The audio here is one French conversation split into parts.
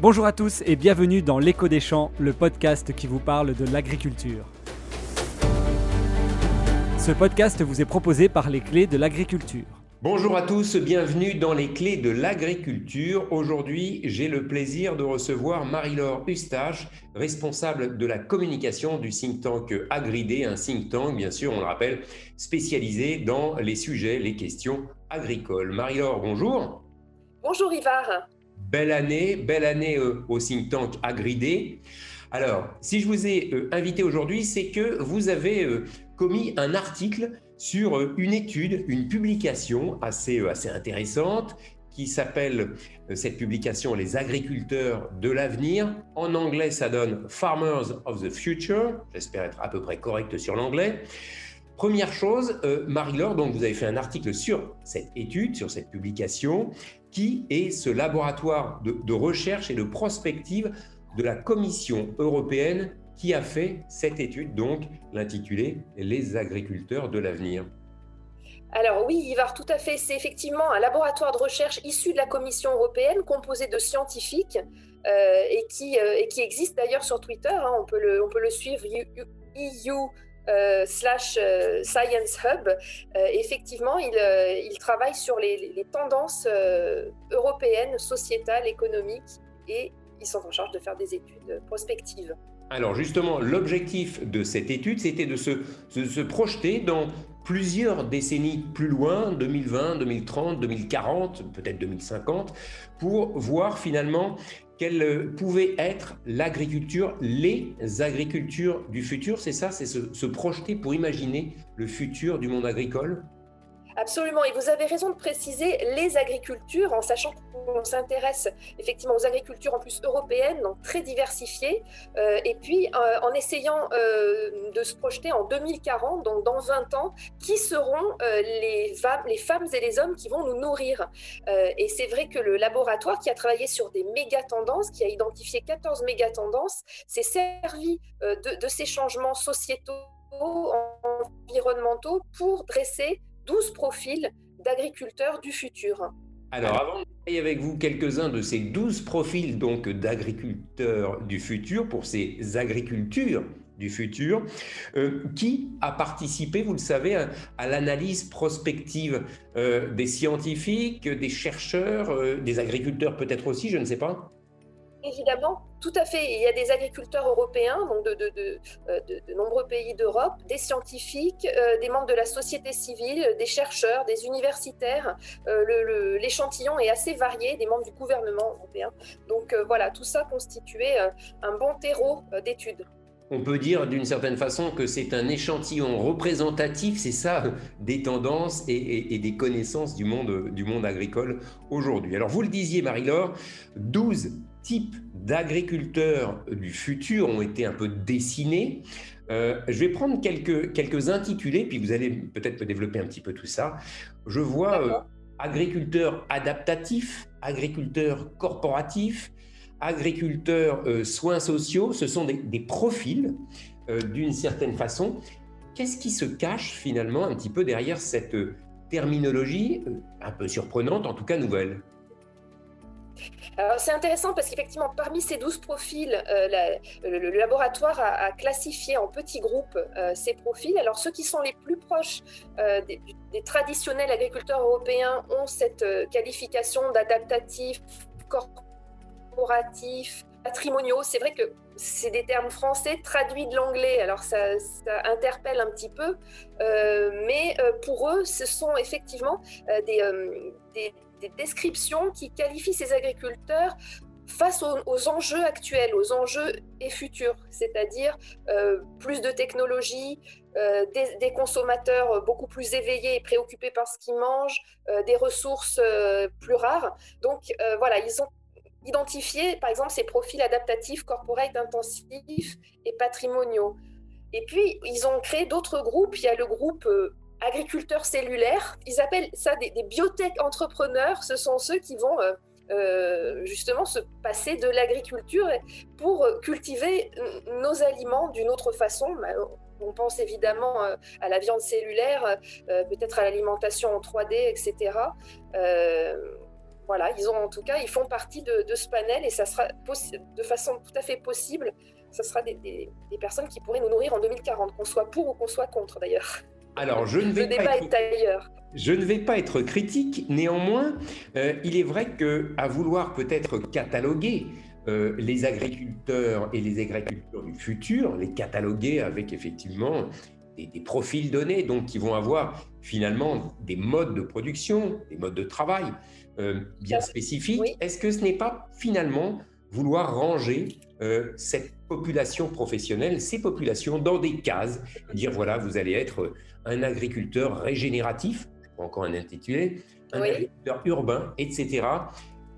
Bonjour à tous et bienvenue dans L'écho des champs, le podcast qui vous parle de l'agriculture. Ce podcast vous est proposé par les clés de l'agriculture. Bonjour à tous, bienvenue dans les clés de l'agriculture. Aujourd'hui, j'ai le plaisir de recevoir Marie-Laure Eustache, responsable de la communication du think tank Agridé, un think tank, bien sûr, on le rappelle, spécialisé dans les sujets, les questions agricoles. Marie-Laure, bonjour. Bonjour Ivar. Belle année, belle année euh, au think tank Agridé. Alors, si je vous ai euh, invité aujourd'hui, c'est que vous avez euh, commis un article sur une étude, une publication assez, assez intéressante qui s'appelle cette publication Les agriculteurs de l'avenir. En anglais, ça donne Farmers of the Future. J'espère être à peu près correct sur l'anglais. Première chose, Marie-Laure, donc vous avez fait un article sur cette étude, sur cette publication, qui est ce laboratoire de, recherche et de prospective de la Commission européenne qui a fait cette étude, donc l'intitulée Les agriculteurs de l'avenir. Alors oui, Ivar, tout à fait. C'est effectivement un laboratoire de recherche issu de la Commission européenne, composé de scientifiques euh, et, qui, euh, et qui existe d'ailleurs sur Twitter. Hein. on, peut le, on peut le suivre, EU euh, slash euh, Science Hub, euh, effectivement, il, il, travaille sur les, tendances européennes, sociétales, économiques, et ils sont en charge de faire des études prospectives. Alors justement, l'objectif de cette étude, c'était de se, projeter dans plusieurs décennies plus loin, 2020, 2030, 2040, peut-être 2050, pour voir finalement quelle euh, pouvait être l'agriculture, les agricultures du futur, c'est ça, c'est se, projeter pour imaginer le futur du monde agricole Absolument, et vous avez raison de préciser les agricultures, en sachant qu'on s'intéresse effectivement aux agricultures en plus européennes, donc très diversifiées, euh, et puis euh, en essayant euh, de se projeter en 2040, donc dans 20 ans, qui seront les, les, femmes et les hommes qui vont nous nourrir. et c'est vrai que le laboratoire qui a travaillé sur des méga tendances, qui a identifié 14 méga tendances, s'est servi de, de ces changements sociétaux environnementaux pour dresser 12 profils d'agriculteurs du futur. Alors, avant de parler avec vous quelques-uns de ces 12 profils donc d'agriculteurs du futur, pour ces agricultures du futur, euh, qui a participé, vous le savez, à, l'analyse prospective euh, des scientifiques, des chercheurs, euh, des agriculteurs peut-être aussi, je ne sais pas Évidemment, tout à fait. Il y a des agriculteurs européens, donc de, euh, nombreux pays d'Europe, des scientifiques, euh, des membres de la société civile, des chercheurs, des universitaires. Euh, l'échantillon est assez varié, des membres du gouvernement européen. Donc voilà, tout ça constituait un bon terreau d'études. On peut dire d'une certaine façon que c'est un échantillon représentatif, c'est ça, des tendances et, et, des connaissances du monde, du monde agricole aujourd'hui. Alors vous le disiez Marie-Laure, 12 types d'agriculteurs du futur ont été un peu dessinés. Euh, je vais prendre quelques, quelques intitulés, puis vous allez peut-être développer un petit peu tout ça. Je vois euh, agriculteurs adaptatifs, agriculteurs corporatifs, agriculteurs euh, soins sociaux. Ce sont des, profils d'une certaine façon. Qu'est-ce qui se cache finalement un petit peu derrière cette terminologie un peu surprenante, en tout cas nouvelle? C'est intéressant parce qu'effectivement, parmi ces 12 profils, euh, le, laboratoire a, classifié en petits groupes euh, ces profils. Alors, ceux qui sont les plus proches euh, des, traditionnels agriculteurs européens ont cette qualification d'adaptatif, corporatif, patrimoniaux. C'est vrai que c'est des termes français traduits de l'anglais, alors ça, interpelle un petit peu, mais pour eux, ce sont effectivement des, des des descriptions qui qualifient ces agriculteurs face aux, enjeux actuels, aux enjeux et futurs, c'est-à-dire euh, plus de technologie, euh, des, consommateurs beaucoup plus éveillés et préoccupés par ce qu'ils mangent, euh, des ressources plus rares. Donc voilà, ils ont identifié par exemple ces profils adaptatifs, corporate, intensifs et patrimoniaux. Et puis, ils ont créé d'autres groupes. Il y a le groupe agriculteurs cellulaires. Ils appellent ça des, biotech entrepreneurs. Ce sont ceux qui vont euh, euh, justement se passer de l'agriculture pour cultiver nos aliments d'une autre façon. Bah, on pense évidemment euh, à la viande cellulaire, peut-être à l'alimentation en 3D, etc. voilà, ils ont en tout cas, ils font partie de, ce panel et ça sera de façon tout à fait possible. Ce sera des, personnes qui pourraient nous nourrir en 2040, qu'on soit pour ou qu'on soit contre d'ailleurs. Alors, je ne vais Le débat est ailleurs. Je ne vais pas être critique, néanmoins, euh, il est vrai que à vouloir peut-être cataloguer euh, les agriculteurs et les agriculteurs du futur, les cataloguer avec effectivement des, profils donnés, donc qui vont avoir finalement des modes de production, des modes de travail euh, bien spécifiques. Est-ce que ce n'est pas finalement vouloir ranger euh, cette population professionnelle, ces populations dans des cases, dire voilà, vous allez être un agriculteur régénératif, encore un intitulé, un agriculteur urbain, etc.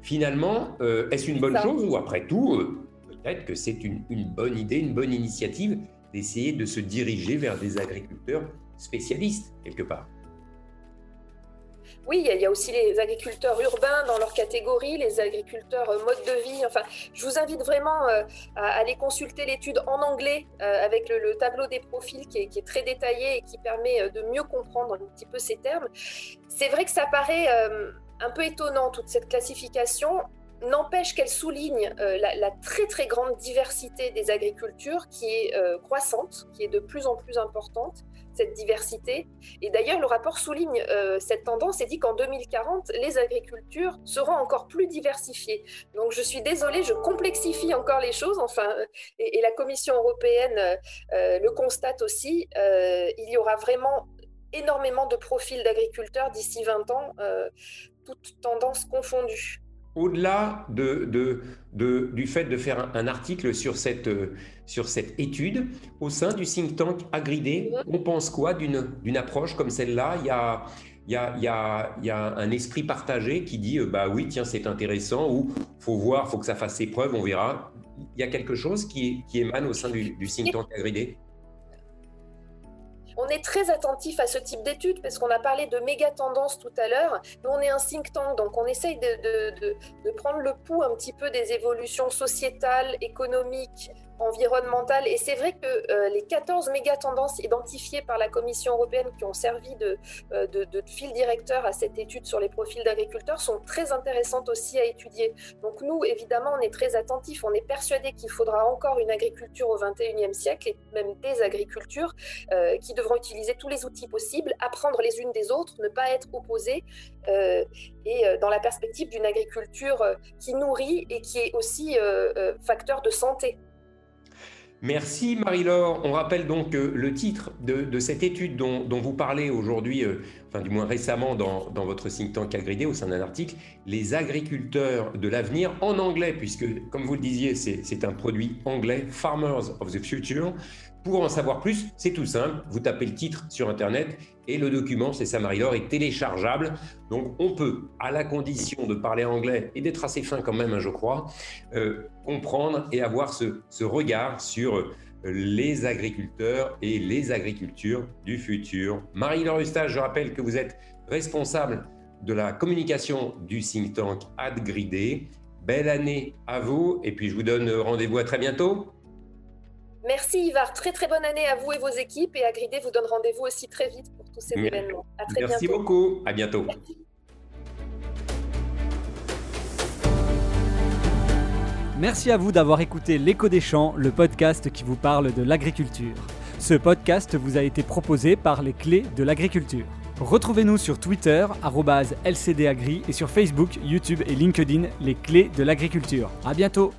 Finalement, euh, est-ce une bonne chose ou après tout, peut-être que c'est une, bonne idée, une bonne initiative d'essayer de se diriger vers des agriculteurs spécialistes, quelque part? Oui, il y, a aussi les agriculteurs urbains dans leur catégorie, les agriculteurs euh, mode de vie. Enfin, je vous invite vraiment euh, à aller consulter l'étude en anglais euh, avec le, tableau des profils qui est, très détaillé et qui permet de mieux comprendre un petit peu ces termes. C'est vrai que ça paraît un peu étonnant toute cette classification n'empêche qu'elle souligne la, très très grande diversité des agricultures qui est croissante, qui est de plus en plus importante, cette diversité. Et d'ailleurs, le rapport souligne euh, cette tendance et dit qu'en 2040, les agricultures seront encore plus diversifiées. Donc je suis désolée, je complexifie encore les choses, enfin, et, la Commission européenne le constate aussi, il y aura vraiment énormément de profils d'agriculteurs d'ici 20 ans, toutes tendances confondues au-delà de, du fait de faire un, article sur cette, sur cette étude, au sein du think tank Agridé, on pense quoi d'une approche comme celle-là? Il y a, un esprit partagé qui dit euh, bah oui, tiens, c'est intéressant, ou faut voir, faut que ça fasse ses preuves, on verra. Il y a quelque chose qui, émane au sein du think tank Agridé? On est très attentif à ce type d'études parce qu'on a parlé de méga tendances tout à l'heure. Nous, on est un think tank, donc on essaye de, prendre le pouls un petit peu des évolutions sociétales, économiques, environnementale. Et c'est vrai que euh, les 14 méga tendances identifiées par la Commission européenne qui ont servi euh, de, fil directeur à cette étude sur les profils d'agriculteurs sont très intéressantes aussi à étudier. Donc nous, évidemment, on est très attentifs. On est persuadé qu'il faudra encore une agriculture au 21e siècle et même des agricultures euh, qui devront utiliser tous les outils possibles, apprendre les unes des autres, ne pas être opposées et dans la perspective d'une agriculture qui nourrit et qui est aussi facteur de santé. Merci Marie-Laure. On rappelle donc le titre de, cette étude dont, vous parlez aujourd'hui, euh, du moins récemment dans, votre think tank Agridé au sein d'un article, Les agriculteurs de l'avenir en anglais, puisque comme vous le disiez, c'est un produit anglais, Farmers of the Future. Pour en savoir plus, c'est tout simple, vous tapez le titre sur Internet et le document, c'est ça Marie-Laure, est téléchargeable. Donc on peut, à la condition de parler anglais et d'être assez fin quand même, hein, je crois, euh, comprendre et avoir ce, ce regard sur euh, les agriculteurs et les agricultures du futur. Marie-Laure Eustache, je rappelle que vous êtes responsable de la communication du think tank AdGridé. Belle année à vous et puis je vous donne rendez-vous à très bientôt. Merci Ivar, très très bonne année à vous et vos équipes et Agridé vous donne rendez-vous aussi très vite pour tous ces événements. À très Merci beaucoup, à bientôt. Merci. à vous d'avoir écouté L'écho des champs, le podcast qui vous parle de l'agriculture. Ce podcast vous a été proposé par les clés de l'agriculture. Retrouvez-nous sur Twitter, lcdagri, et sur Facebook, YouTube et LinkedIn, les clés de l'agriculture. À bientôt!